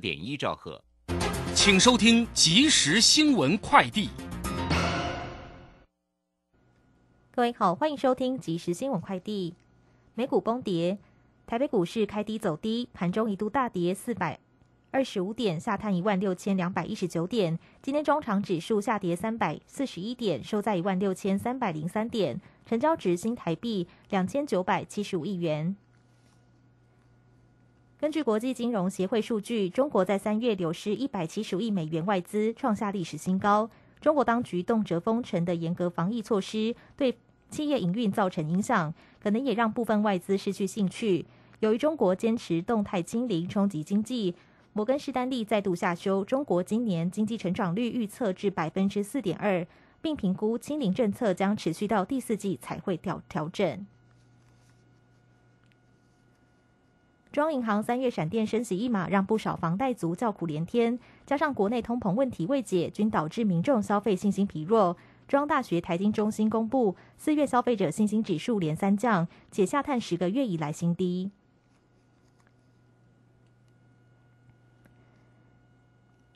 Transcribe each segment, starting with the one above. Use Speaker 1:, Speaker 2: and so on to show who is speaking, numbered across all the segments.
Speaker 1: 点一兆赫，
Speaker 2: 请收听即时新闻快递。
Speaker 3: 各位好，欢迎收听即时新闻快递。美股崩跌，台北股市开低走低，盘中一度大跌四百二十五点，下探一万六千两百一十九点。今天中场指数下跌三百四十一点，收在一万六千三百零三点，成交值新台币两千九百七十五亿元。根据国际金融协会数据，中国在三月流失一百七十亿美元外资，创下历史新高。中国当局动辄封城的严格防疫措施，对企业营运造成影响，可能也让部分外资失去兴趣。由于中国坚持动态清零冲击经济，摩根士丹利再度下修中国今年经济成长率预测至百分之四点二，并评估清零政策将持续到第四季才会调调整。中央银行三月闪电升息一码，让不少房贷族叫苦连天。加上国内通膨问题未解，均导致民众消费信心疲弱。中央大学财经中心公布，四月消费者信心指数连三降，且下探十个月以来新低。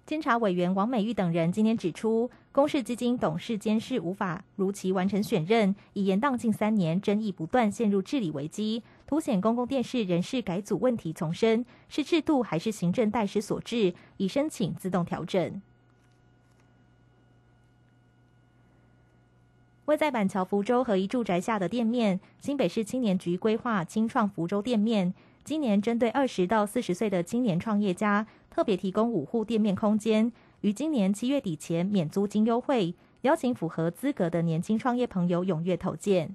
Speaker 3: 监察委员王美玉等人今天指出，公示基金董事监事无法如期完成选任，已延宕近三年，争议不断，陷入治理危机，凸显公共电视人事改组问题丛生，是制度还是行政代失所致？已申请自动调整。位在板桥福州合一住宅下的店面，新北市青年局规划清创福州店面，今年针对二十到四十岁的青年创业家。特别提供五户店面空间，于今年七月底前免租金优惠，邀请符合资格的年轻创业朋友踊跃投件。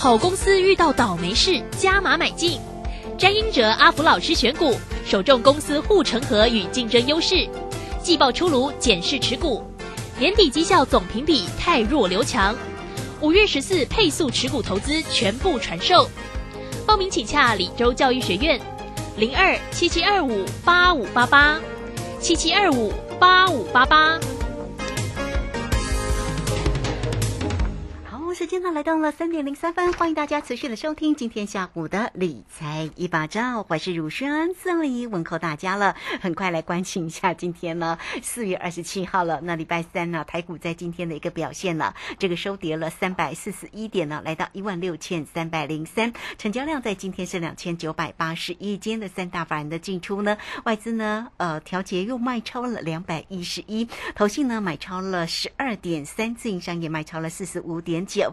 Speaker 4: 好公司遇到倒霉事，加码买进。詹英哲、阿福老师选股，首重公司护城河与竞争优势。季报出炉，检视持股，年底绩效总评比太弱留强。五月十四配速持股投资全部传授，报名请洽李州教育学院，零二七七二五八五八八，七七二五八五八八。
Speaker 5: 间呢来到了三点零三分，欢迎大家持续的收听今天下午的理财一把照，我是乳轩，这里问候大家了。很快来关心一下今天呢四月二十七号了，那礼拜三呢台股在今天的一个表现呢，这个收跌了三百四十一点呢，来到一万六千三百零三，成交量在今天是两千九百八十一，间的三大法人的进出呢，外资呢呃调节又卖超了两百一十一，投信呢买超了十二点三，自营商也卖超了四十五点九。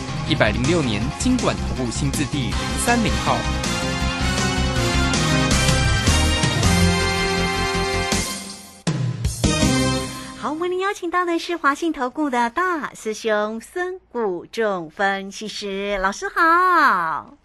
Speaker 2: 一百零六年，金管投顾新字第零三零号。
Speaker 5: 好，为您邀请到的是华信投顾的大师兄孙谷仲分析师老师好。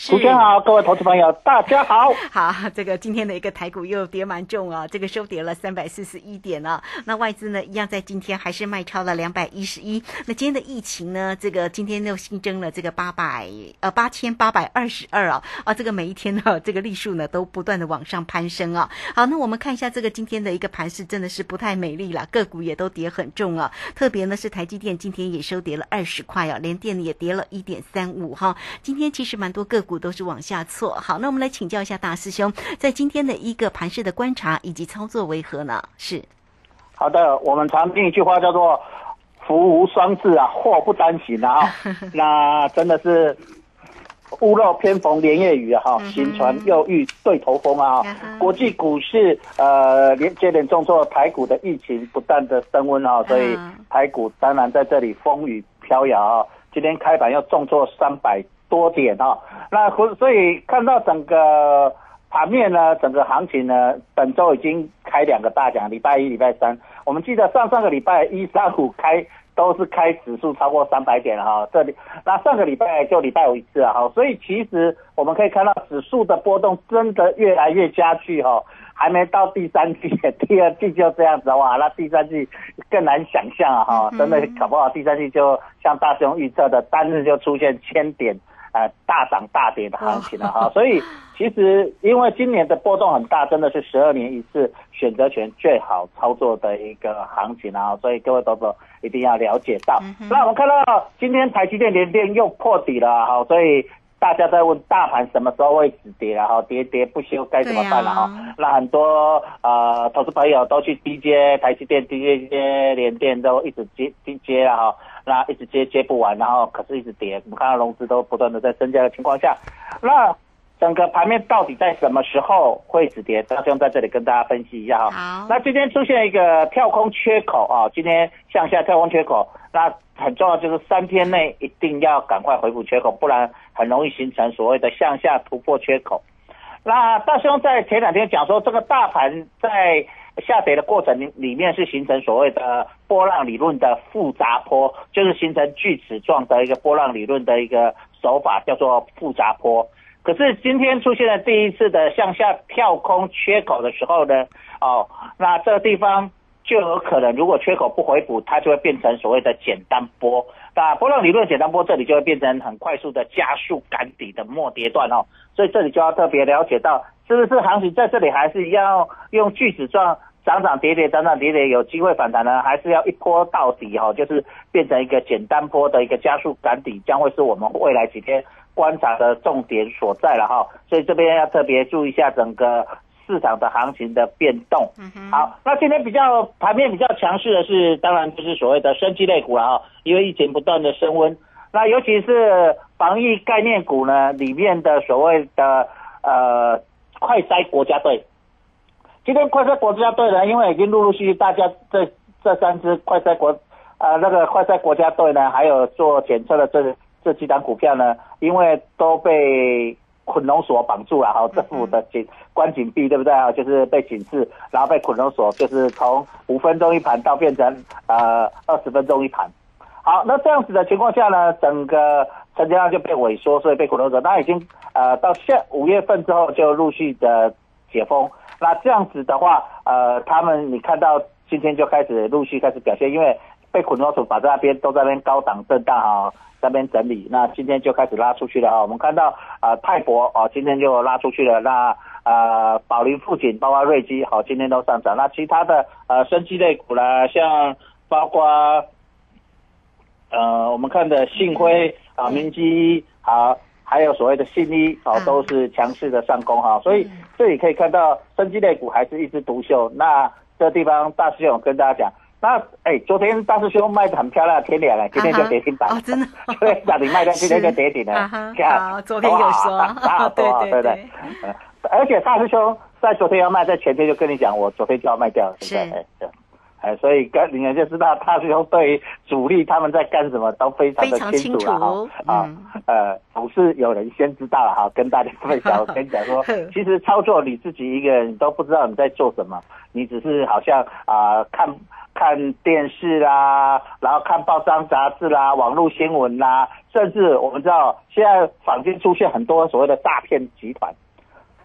Speaker 5: 是
Speaker 1: 主持人好，各位投资朋友，大家好。
Speaker 5: 好，这个今天的一个台股又跌蛮重啊，这个收跌了三百四十一点啊。那外资呢，一样在今天还是卖超了两百一十一。那今天的疫情呢，这个今天又新增了这个八百呃八千八百二十二啊啊，这个每一天呢，这个例数呢都不断的往上攀升啊。好，那我们看一下这个今天的一个盘势，真的是不太美丽了，个股也都跌很重啊。特别呢是台积电今天也收跌了二十块啊，连电也跌了一点三五哈。今天其实蛮多个股都是往下挫。好，那我们来请教一下大师兄，在今天的一个盘势的观察以及操作为何呢？是
Speaker 1: 好的，我们常听一句话叫做“福无双至啊，祸不单行”啊。那真的是屋漏偏逢连夜雨啊！哈，新船又遇对头风啊！国际股市呃连接连重挫，台股的疫情不断的升温啊，所以台股当然在这里风雨飘摇啊。今天开盘又重挫三百多点啊，那所以看到整个盘面呢，整个行情呢，本周已经开两个大奖，礼拜一、礼拜三，我们记得上上个礼拜一、三、五开都是开指数超过三百点了哈，这里那上个礼拜就礼拜五一次啊，哈，所以其实我们可以看到指数的波动真的越来越加剧哈。还没到第三季，第二季就这样子哇，那第三季更难想象啊哈，真的搞不好第三季就像大雄预测的，单日就出现千点呃大涨大跌的行情了哈，所以其实因为今年的波动很大，真的是十二年一次选择权最好操作的一个行情啊，所以各位投资一定要了解到。那我们看到今天台积电连电又破底了哈，所以。大家在问大盘什么时候会止跌然后跌跌不休该怎么办了哈？那很多呃投资朋友都去低接台积电、低接接联电都一直接低接了哈，那一直接接不完，然后可是一直跌，我们看到融资都不断的在增加的情况下，那整个盘面到底在什么时候会止跌？大兄在这里跟大家分析一下哈。
Speaker 5: 好，
Speaker 1: 那今天出现一个跳空缺口啊，今天向下跳空缺口，那。很重要就是三天内一定要赶快回补缺口，不然很容易形成所谓的向下突破缺口。那大兄在前两天讲说，这个大盘在下跌的过程里里面是形成所谓的波浪理论的复杂波，就是形成锯齿状的一个波浪理论的一个手法，叫做复杂波。可是今天出现了第一次的向下跳空缺口的时候呢，哦，那这个地方。就有可能，如果缺口不回补，它就会变成所谓的简单波。那波浪理论简单波，这里就会变成很快速的加速赶底的末跌段哦。所以这里就要特别了解到，是不是行情在这里还是要用锯子状涨涨跌跌、涨涨跌跌，有机会反弹呢？还是要一波到底哈？就是变成一个简单波的一个加速赶底，将会是我们未来几天观察的重点所在了哈。所以这边要特别注意一下整个。市场的行情的变动，好，那今天比较盘面比较强势的是，当然就是所谓的生机类股了啊，因为疫情不断的升温，那尤其是防疫概念股呢，里面的所谓的呃快筛国家队，今天快筛国家队呢，因为已经陆陆续续大家这这三支快筛国呃那个快筛国家队呢，还有做检测的这这几档股票呢，因为都被。捆龙锁绑住了，哈，政府的紧关紧闭，对不对啊？就是被警示，然后被捆龙锁，就是从五分钟一盘到变成呃二十分钟一盘。好，那这样子的情况下呢，整个成交量就被萎缩，所以被捆龙锁。那已经呃到下五月份之后就陆续的解封。那这样子的话，呃，他们你看到今天就开始陆续开始表现，因为被捆绑手法在那边，都在那边高档震荡啊，那边整理，那今天就开始拉出去了啊！我们看到啊，泰博啊，今天就拉出去了。那呃，宝林富锦，包括瑞基，好，今天都上涨。那其他的呃，生机类股啦，像包括呃，我们看的信辉啊、明基好，还有所谓的信一，好，都是强势的上攻哈。所以这里可以看到，生机类股还是一枝独秀。那这地方大师兄跟大家讲。那哎，昨天大师兄卖的很漂亮，天亮了，今天就跌停板。
Speaker 5: 哦，真的。
Speaker 1: 昨天，涨停卖的，今天就跌停了。
Speaker 5: 好，昨天有说。
Speaker 1: 大多，对对对。而且大师兄在昨天要卖，在前天就跟你讲，我昨天就要卖掉了。
Speaker 5: 是。
Speaker 1: 哎，所以跟你们就知道，大师兄对主力他们在干什么都非常的清楚了哈。啊，呃，总是有人先知道了哈，跟大家分享。我跟你讲说，其实操作你自己一个人都不知道你在做什么，你只是好像啊看。看电视啦，然后看报章杂志啦，网络新闻啦，甚至我们知道现在坊间出现很多所谓的诈骗集团。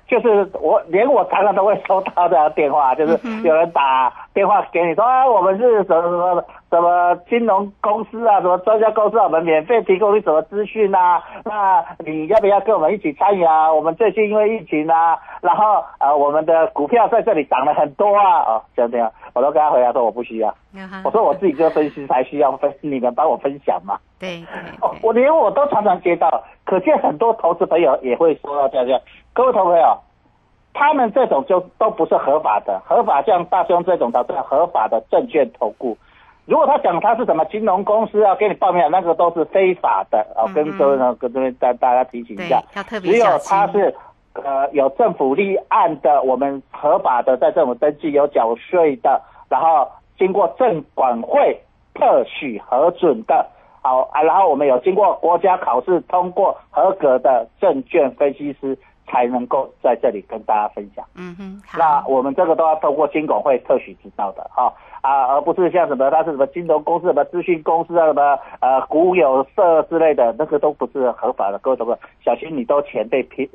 Speaker 1: 就是我连我常常都会收到这样电话，就是有人打电话给你说啊，我们是什么什么什么金融公司啊，什么专家公司，我们免费提供你什么资讯啊？那你要不要跟我们一起参与啊？我们最近因为疫情啊，然后呃我们的股票在这里涨了很多啊，哦这样这样，我都跟他回答说我不需要，我说我自己就分析才需要分，你们帮我分享嘛。
Speaker 5: 对对
Speaker 1: 哦，我连我都常常接到，可见很多投资朋友也会说到这样。各位投资朋友，他们这种就都不是合法的，合法像大兄这种的是合法的证券投顾。如果他讲他是什么金融公司啊，给你报名，那个都是非法的啊。跟各位呢，跟这边大大家提醒一下，只有他是呃有政府立案的，我们合法的在政府登记有缴税的，然后经过证管会特许核准的，好啊，然后我们有经过国家考试通过合格的证券分析师，才能够在这里跟大家分享。
Speaker 5: 嗯哼，
Speaker 1: 那，我们这个都要透过金管会特许知道的哈啊，而不是像什么它是什么金融公司、什么资讯公司啊、什么呃股有社之类的，那个都不是合法的。各位同学，小心你都钱被骗，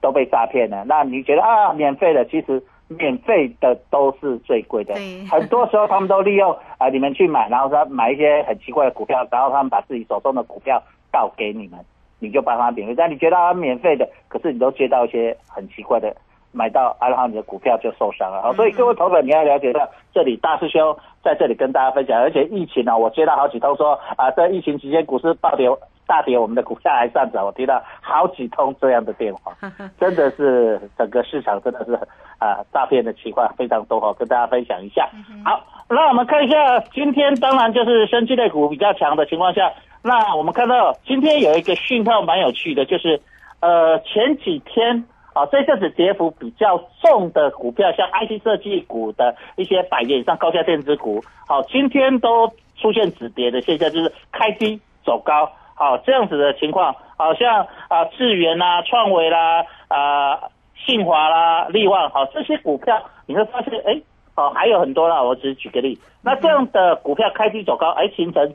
Speaker 1: 都被诈骗了。那你觉得啊免费的，其实免费的都是最贵的
Speaker 5: 对。
Speaker 1: 很多时候他们都利用啊、你们去买，然后他买一些很奇怪的股票，然后他们把自己手中的股票倒给你们，你就帮他免费。但你觉得他免费的，可是你都接到一些很奇怪的。买到啊，然后你的股票就受伤了。好，所以各位投粉，你要了解到，这里大师兄在这里跟大家分享，而且疫情呢、我接到好几通说啊，在疫情期间股市暴跌大跌，我们的股价还上涨，我听到好几通这样的电话，真的是整个市场真的是啊诈骗的情况非常多哈，跟大家分享一下。好，那我们看一下今天，当然就是生技类股比较强的情况下，那我们看到今天有一个讯号蛮有趣的，就是呃前几天。啊，这阵子跌幅比较重的股票，像 IC 设计股的一些百元以上高价电子股，好，今天都出现止跌的现象，就是开低走高，好，这样子的情况，好像啊智源啦、创维啦、啊信华啦、力旺，好这些股票，你会发现，哎，哦还有很多啦，我只是举个例，那这样的股票开低走高，哎形成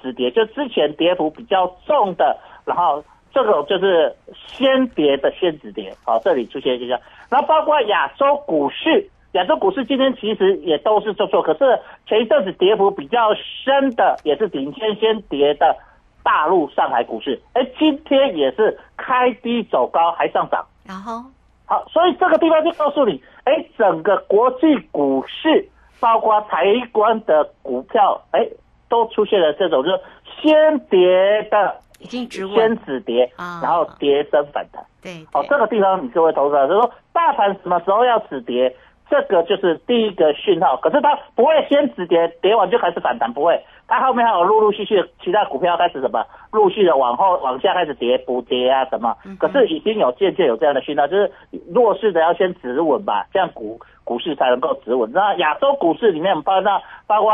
Speaker 1: 止跌，就之前跌幅比较重的，然后。这个就是先跌的先止跌，好，这里出现现象。然后包括亚洲股市，亚洲股市今天其实也都是做错，可是前一阵子跌幅比较深的，也是顶先先跌的大陆上海股市，哎，今天也是开低走高，还上涨。
Speaker 5: 然后
Speaker 1: 好，所以这个地方就告诉你，哎，整个国际股市，包括台湾的股票，哎，都出现了这种就是先跌的。
Speaker 5: 已经止稳
Speaker 1: 先止跌，
Speaker 5: 啊
Speaker 1: 然后跌升反弹。
Speaker 5: 对，
Speaker 1: 哦，
Speaker 5: 对
Speaker 1: 这个地方你各位投资者就说，大盘什么时候要止跌，这个就是第一个讯号。可是它不会先止跌，跌完就开始反弹，不会。它后面还有陆陆续续其他股票开始什么，陆续的往后往下开始跌补跌啊什么。可是已经有渐渐有这样的讯号，就是弱势的要先止稳吧，这样股股市才能够止稳。那亚洲股市里面，包括包括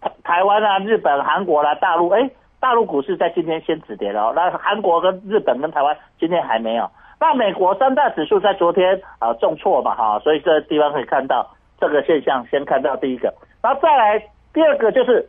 Speaker 1: 台台湾啊、日本、韩国啦、大陆，哎。大陆股市在今天先止跌了、哦，那韩国跟日本跟台湾今天还没有。那美国三大指数在昨天啊、呃重挫嘛哈，所以这个地方可以看到这个现象，先看到第一个，然后再来第二个就是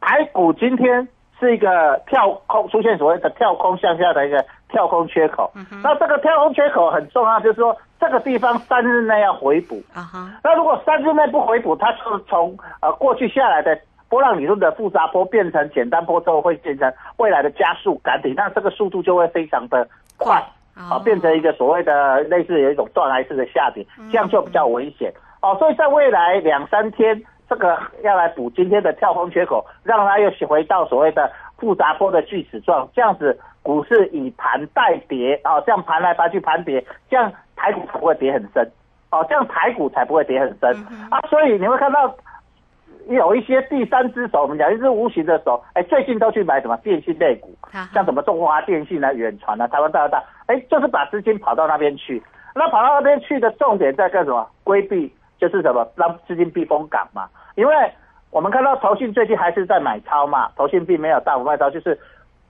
Speaker 1: 台股今天是一个跳空出现所谓的跳空向下的一个跳空缺口，那这个跳空缺口很重要，就是说这个地方三日内要回补。
Speaker 5: 啊哈，
Speaker 1: 那如果三日内不回补，它就是从呃过去下来的波浪理论的复杂波变成简单波之后，会变成未来的加速赶底，那这个速度就会非常的快，啊、
Speaker 5: 哦
Speaker 1: 变成一个所谓的类似有一种断崖式的下跌，这样就比较危险。哦，所以在未来两三天，这个要来补今天的跳空缺口，让它又回到所谓的复杂波的锯齿状，这样子股市以盘代跌，哦，这样盘来盘去盘跌，这样台股才不会跌很深，哦，这样台股才不会跌很深、啊，所以你会看到。有一些第三只手，我们讲一只无形的手，哎，最近都去买什么电信类股，
Speaker 5: 啊
Speaker 1: 像什么中华电信啊、远传啊、台湾大哥大，哎，就是把资金跑到那边去。那跑到那边去的重点在干什么？规避就是什么？让资金避风港嘛。因为我们看到投信最近还是在买超嘛，投信并没有大幅卖超，就是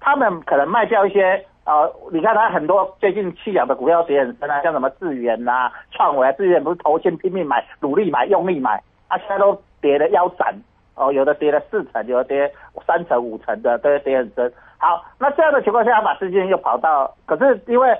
Speaker 1: 他们可能卖掉一些。呃，你看他很多最近弃养的股票跌很深啊，像什么智源呐、创维啊，智源不是投信拼命买、努力买、用力买，啊，现在都跌的腰斩哦，有的跌了四成，有的跌三成五成的，都跌很深。好，那这样的情况下，把资金又跑到，可是因为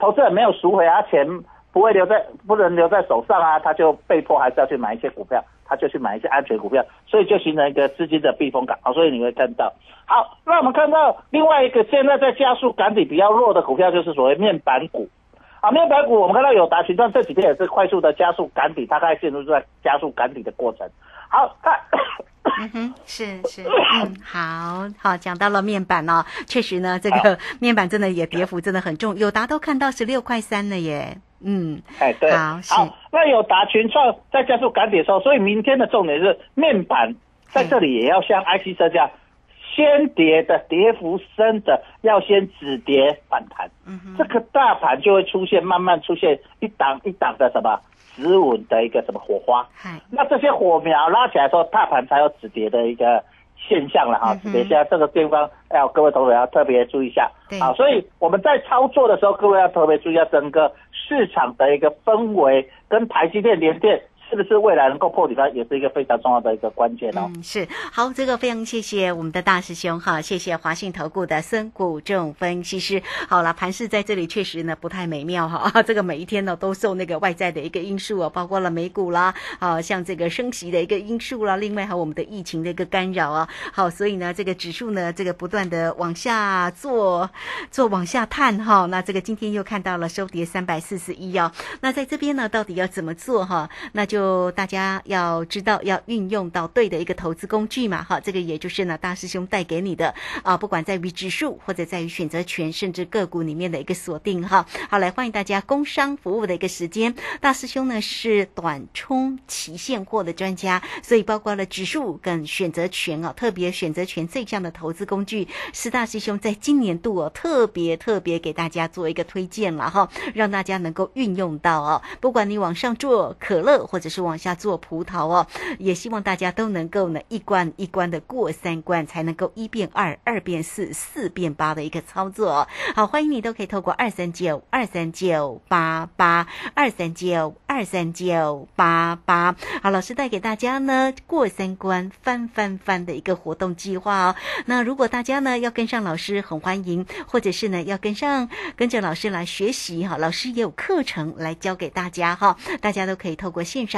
Speaker 1: 投资人没有赎回啊，钱不会留在，不能留在手上啊，他就被迫还是要去买一些股票，他就去买一些安全股票，所以就形成一个资金的避风港好。所以你会看到，好，那我们看到另外一个现在在加速赶底比较弱的股票，就是所谓面板股。啊，面板股我们看到有达群创这几天也是快速的加速赶底，大概进入在加速赶底的过程。好，看。
Speaker 5: 嗯哼，是是，嗯，好好讲到了面板哦，确实呢，这个面板真的也跌幅真的很重，友达都看到十六块三了耶，嗯，
Speaker 1: 哎对，
Speaker 5: 好
Speaker 1: 那有达群创在加速赶底的时候，所以明天的重点是面板在这里也要像 IC 这样，先跌的跌幅深的要先止跌反弹，
Speaker 5: 嗯哼，
Speaker 1: 这个大盘就会出现慢慢出现一档一档的什么止稳的一个什么火花，那这些火苗拉起来之后，大盘才有止跌的一个现象了哈。止跌现在这个地方哎各位同学要特别注意一下
Speaker 5: 对
Speaker 1: 啊。所以我们在操作的时候，各位要特别注意一下整个市场的一个氛围，跟台积电、联电是不是未来能够破底它也是一个非常重要的一个关键哦。
Speaker 5: 是好，这个非常谢谢我们的大师兄哈，谢谢华信投顾的孙谷正分析师。好了，盘势在这里确实呢不太美妙哈，这个每一天呢都受那个外在的一个因素啊，包括了美股啦，啊，像这个升息的一个因素啦，另外还有我们的疫情的一个干扰啊，好，所以呢这个指数呢这个不断的往下做做往下探哈，那这个今天又看到了收跌三百四十一哦，那在这边呢到底要怎么做哈？那就就大家要知道要运用到对的一个投资工具嘛哈，这个也就是呢大师兄带给你的啊，不管在于指数或者在于选择权，甚至个股里面的一个锁定哈。好，来欢迎大家工商服务的一个时间，大师兄呢是短冲期现货的专家，所以包括了指数跟选择权啊，特别选择权这项的投资工具，是大师兄在今年度哦特别特别给大家做一个推荐了哈，让大家能够运用到哦，不管你往上做可乐或者是往下做葡萄哦，也希望大家都能够呢一关一关的过三关，才能够一变二，二变四，四变八的一个操作。好，欢迎你都可以透过二三九二三九八八二三九二三九八八。好，老师带给大家呢过三关翻翻翻的一个活动计划哦。那如果大家呢要跟上老师，很欢迎，或者是呢要跟上跟着老师来学习哈，老师也有课程来教给大家哈，大家都可以透过线上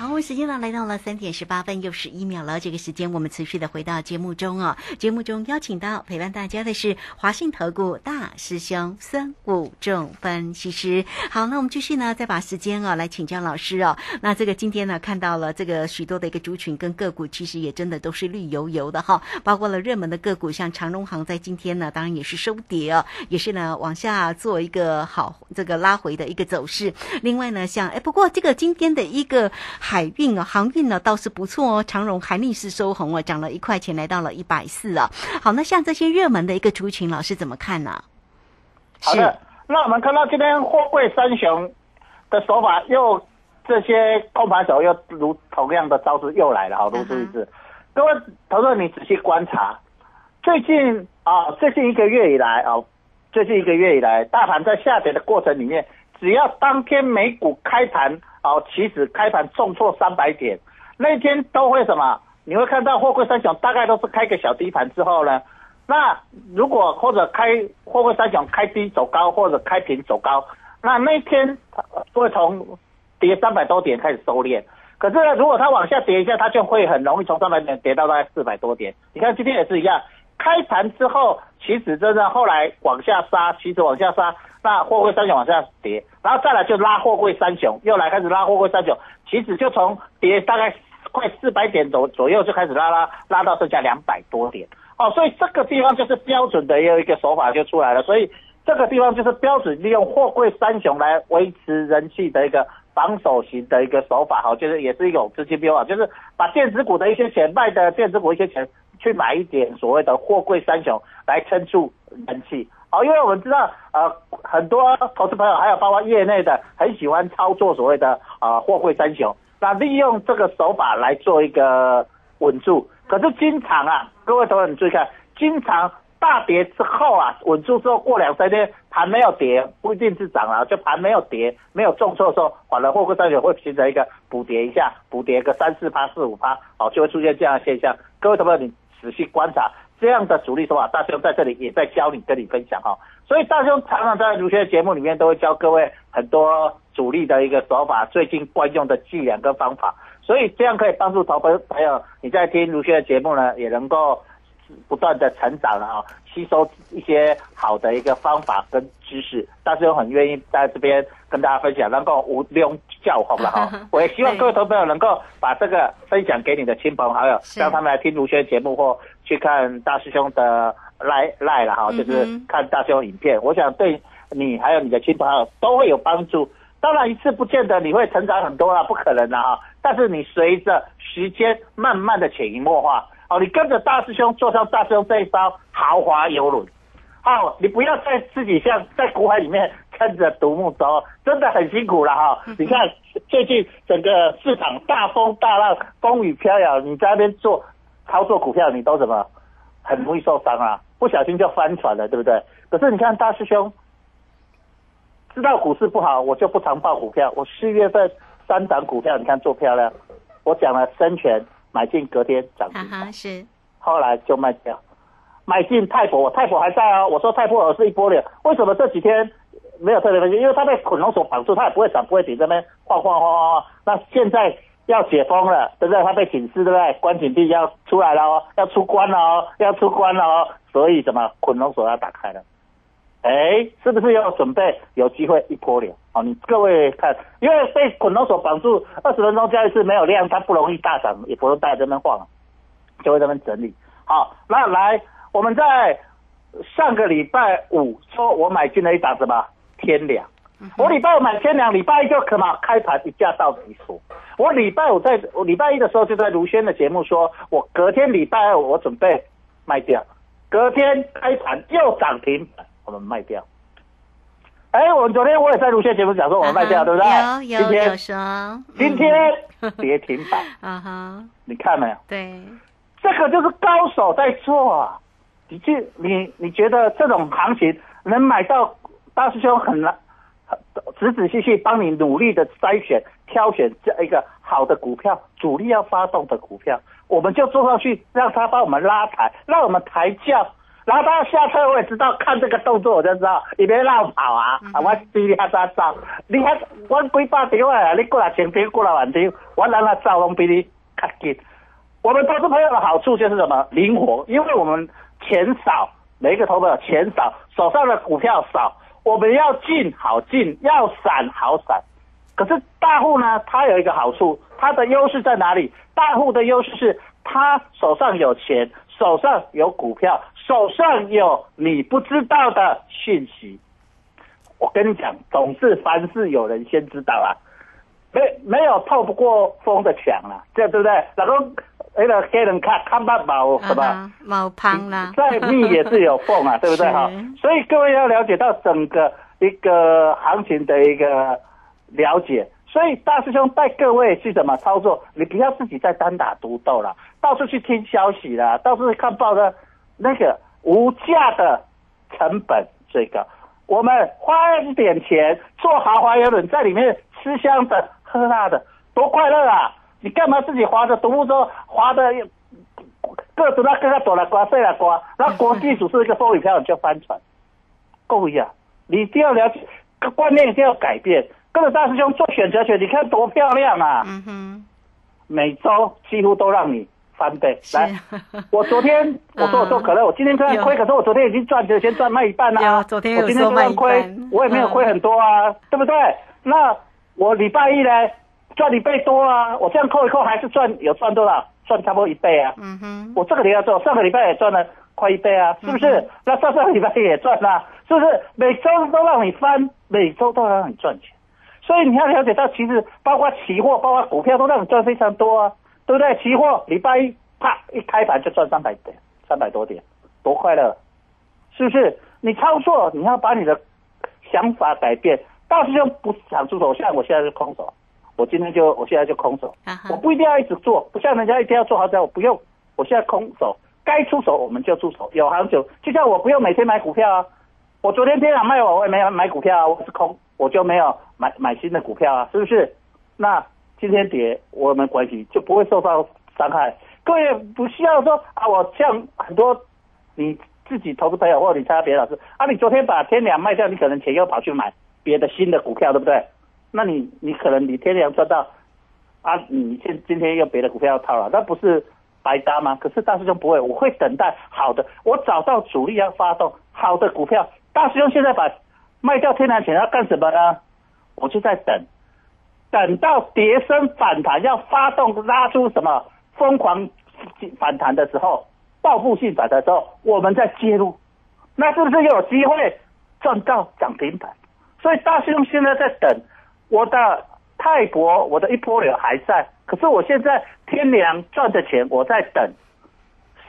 Speaker 5: 好，时间呢来到了三点十八分又十一秒了。这个时间我们持续的回到节目中哦。节目中邀请到陪伴大家的是华信投顾大师兄孙武仲分析师。好，那我们继续呢，再把时间啊来请教老师哦。那这个今天呢看到了这个许多的一个族群跟个股，其实也真的都是绿油油的哈。包括了热门的个股，像长荣行在今天呢，当然也是收跌哦，也是呢往下做一个好这个拉回的一个走势。另外呢，像哎，不过这个今天的一个海运啊，航运呢倒是不错哦，长荣海逆势收红哦，涨了一块钱，来到了一百四啊。好，那像这些热门的一个族群，老师怎么看呢？
Speaker 1: 好的，那我们看到今天货柜三雄的手法又这些控盘手又如同样的招式又来了，好，如出一次。各位投资者，你仔细观察，最近啊，最近一个月以来啊，最近一个月以来，大盘在下跌的过程里面，只要当天美股开盘啊，期指开盘重挫三百点，那天都会什么？你会看到货柜三雄大概都是开个小低盘之后呢，那如果或者开货柜三雄开低走高，或者开平走高，那那一天会从跌三百多点开始收敛。可是呢，如果它往下跌一下，它就会很容易从三百点跌到大概四百多点。你看今天也是一样，开盘之后，其实真的后来往下杀，其实往下杀，那货柜三雄往下跌，然后再来就拉货柜三雄，又来开始拉货柜三雄，其实就从跌大概快四百点左左右就开始拉拉拉到剩下两百多点，哦，所以这个地方就是标准的有一个手法就出来了，所以这个地方就是标准利用货柜三雄来维持人气的一个防守型的一个手法，哈，就是也是一种资金标啊，就是把电子股的一些钱卖的电子股一些钱去买一点所谓的货柜三雄来撑住人气。好，因为我们知道，呃，很多投资朋友还有包括业内的，很喜欢操作所谓的啊货柜三雄，那利用这个手法来做一个稳住。可是经常啊，各位投资你注意看，经常大跌之后啊，稳住之后过两三天盘没有跌，不一定是涨了，就盘没有跌，没有重挫的时候，反而货柜三雄会形成一个补跌一下，补跌个三四趴、四五趴，哦，就会出现这样的现象。各位投资你仔细观察。这样的主力手法，大兄在这里也在教你，跟你分享哈。所以大兄常常在儒学节目里面都会教各位很多主力的一个手法，最近惯用的伎俩跟方法。所以这样可以帮助投资朋友，你在听儒学的节目呢，也能够不断的成长了啊，吸收一些好的一个方法跟知识。但是又很愿意在这边跟大家分享，能够无用教化了哈。我也希望各位投朋友能够把这个分享给你的亲朋好友，让他们来听儒学节目或。去看大师兄的赖赖了哈，就是看大师兄影片，我想对你还有你的亲朋好友都会有帮助。当然一次不见得你会成长很多啊，不可能的哈。但是你随着时间慢慢的潜移默化，哦，你跟着大师兄坐上大师兄这一艘豪华游轮，哦，你不要再自己像在股海里面撑着独木舟，真的很辛苦了哈。你看最近整个市场大风大浪，风雨飘摇，你在那边做。操作股票你都怎么很容易受伤啊？不小心就翻船了，对不对？可是你看大师兄知道股市不好，我就不常报股票。我四月份三档股票，你看做漂亮。我讲了深全买进，隔天涨停，
Speaker 5: 是
Speaker 1: 后来就卖掉。买进泰博，泰博还在啊。我说泰博尔是一波流，为什么这几天没有特别分析？因为它被捆龙锁绑住，它也不会涨不会跌，这边晃晃晃晃。那现在。要解封了，对不对？它被警示，对不对？关紧闭要出来了哦，要出关了哦，要出关了哦。所以怎么捆龙锁要打开了？哎，是不是要准备有机会一波流？哦，你各位看，因为被捆龙锁绑住二十分钟交易是没有量，它不容易大涨，也不用带这边晃，就会这边整理。好，那来，我们在上个礼拜五说，我买进了一档什么天良。我礼拜五买千两，礼拜一就可嘛开盘一价到底说。我礼拜五在我礼拜一的时候就在卢轩的节目说，我隔天礼拜二我准备卖掉，隔天开盘又涨停，我们卖掉。哎，我昨天我也在卢轩节目讲说我们卖掉，对不对？
Speaker 5: 有有有说，
Speaker 1: 今天跌停板。啊哈，你看没有？
Speaker 5: 对，
Speaker 1: 这个就是高手在做啊。你去你你觉得这种行情能买到大师兄很难？仔仔细细帮你努力的筛选、挑选这一个好的股票，主力要发动的股票，我们就坐上去，让他帮我们拉抬，让我们抬轿，然后他下车，我也知道，看这个动作我就知道，你别绕跑啊！啊，我比你还早走，你还我几百条啊，你过来前条，过来晚条，我让他走拢比你较紧。我们投资朋友的好处就是什么？灵活，因为我们钱少，每一个投资者钱少，手上的股票少。我们要进好进，要闪好闪。可是大户呢？他有一个好处，他的优势在哪里？大户的优势是他手上有钱，手上有股票，手上有你不知道的讯息。我跟你讲，总是凡事有人先知道啊，没没有透不过风的墙啊，这对不对？老公。那个黑人看看不饱什么？
Speaker 5: 毛胖啦，
Speaker 1: 再密也是有缝啊，对不对哈？所以各位要了解到整个一个行情的一个了解。所以大师兄带各位去怎么操作？你不要自己在单打独斗了，到处去听消息啦，到处看报的，那个无价的成本最高。我们花一点钱坐豪华游轮，在里面吃香的喝辣的，多快乐啊！你干嘛自己划着独木舟划的，各种那跟他躲了刮，碎了刮，那国际组是一个风雨飘就翻船，够呀！你一定要了解，观念一定要改变。跟着大师兄做选择权，你看多漂亮啊！嗯哼，每周几乎都让你翻倍。来，我昨天我说我做可乐，我今天虽然亏，可是我昨天已经赚钱，先赚卖一半
Speaker 5: 啦。昨天
Speaker 1: 我今天虽然亏，我也没有亏很多啊，对不对？那我礼拜一呢？赚一倍多啊！我这样扣一扣，还是赚有赚多少？赚差不多一倍啊！
Speaker 5: 嗯哼，
Speaker 1: 我这个礼拜做，上个礼拜也赚了快一倍啊，是不是？那上上个礼拜也赚了，是不是？每周都让你翻，每周都让你赚钱。所以你要了解到，其实包括期货、包括股票都让你赚非常多啊，对不对？期货礼拜一啪一开盘就赚三百点，三百多点，多快乐，是不是？你操作你要把你的想法改变。大师兄不想出手，像我现在是空手，我今天就我现在就空手，我不一定要一直做，不像人家一定要做好在我不用，我现在空手，该出手我们就出手，有行情，就像我不用每天买股票啊，我昨天天场卖完我也没有买股票啊，我是空，我就没有买买新的股票啊，是不是？那今天跌，我们关系就不会受到伤害。各位不需要说啊，我像很多你自己投资朋友或者你参加别的老师啊，你昨天把天良卖掉，你可能钱又跑去买别的新的股票，对不对？那你你可能你天良赚到啊，你现今天又别的股票要套了，那不是白搭吗？可是大师兄不会，我会等待好的，我找到主力要发动好的股票。大师兄现在把卖掉天良钱要干什么呢？我就在等，等到跌升反弹要发动拉出什么疯狂反弹的时候，报复性反弹的时候，我们再介入，那是不是又有机会赚到涨停板？所以大师兄现在在等我的泰国，我的一波流还在，可是我现在天良赚的钱，我在等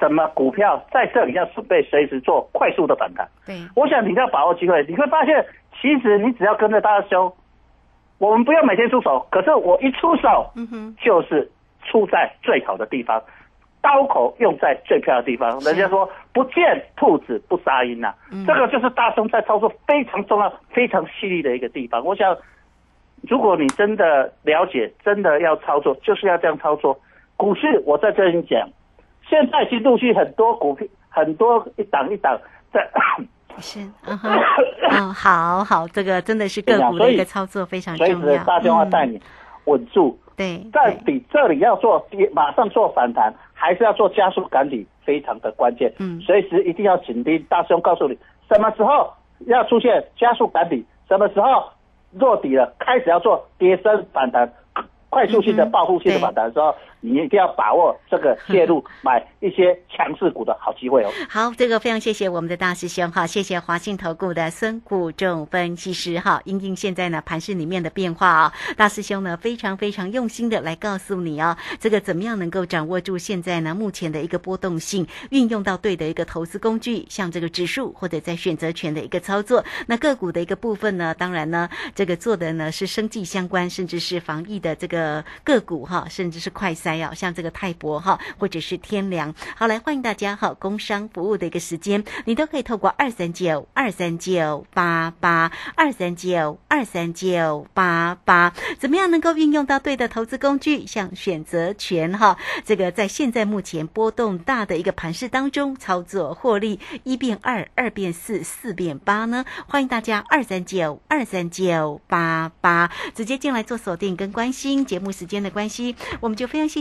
Speaker 1: 什么股票在这里要准备随时做快速的反弹。
Speaker 5: 对，
Speaker 1: 我想你要把握机会，你会发现，其实你只要跟着大师兄，我们不要每天出手，可是我一出手，
Speaker 5: 嗯哼，
Speaker 1: 就是出在最好的地方，刀口用在最漂亮的地方。人家说不见兔子不撒鹰呐、
Speaker 5: 嗯
Speaker 1: 这个就是大兄在操作非常重要、非常犀利的一个地方。我想，如果你真的了解，真的要操作，就是要这样操作。股市我在这里讲，现在已经陆续很多股票，很多一档一档在。
Speaker 5: 是，嗯哼，嗯，好好，这个真的是个股的一个操作非常重
Speaker 1: 要。所
Speaker 5: 以，
Speaker 1: 大兄要带
Speaker 5: 嗯
Speaker 1: 你稳住。
Speaker 5: 对，
Speaker 1: 在
Speaker 5: 对
Speaker 1: 底这里要做跌马上做反弹，还是要做加速赶底，非常的关键。
Speaker 5: 嗯
Speaker 1: 随时一定要紧盯。大师兄告诉你，什么时候要出现加速赶底，什么时候落底了，开始要做跌升反弹。快速性的报复性的反弹的时候，你一定要把握这个介入 买一些强势股的好机会哦。
Speaker 5: 好，这个非常谢谢我们的大师兄哈，谢谢华信投顾的孙谷仲分析师哈。因应现在呢盘市里面的变化啊，大师兄呢非常非常用心的来告诉你哦，这个怎么样能够掌握住现在呢目前的一个波动性，运用到对的一个投资工具，像这个指数或者在选择权的一个操作。那个股的一个部分呢，当然呢这个做的呢是生计相关，甚至是防疫的这个个股哈，甚至是快还有，像这个泰博哈，或者是天良。好，来欢迎大家哈，工商服务的一个时间，你都可以透过二三九二三九八八二三九二三九八八，怎么样能够运用到对的投资工具，像选择权哈，这个在现在目前波动大的一个盘势当中操作获利，一变二，二变四，四变八呢？欢迎大家二三九二三九八八直接进来做锁定跟关心。节目时间的关系，我们就非常谢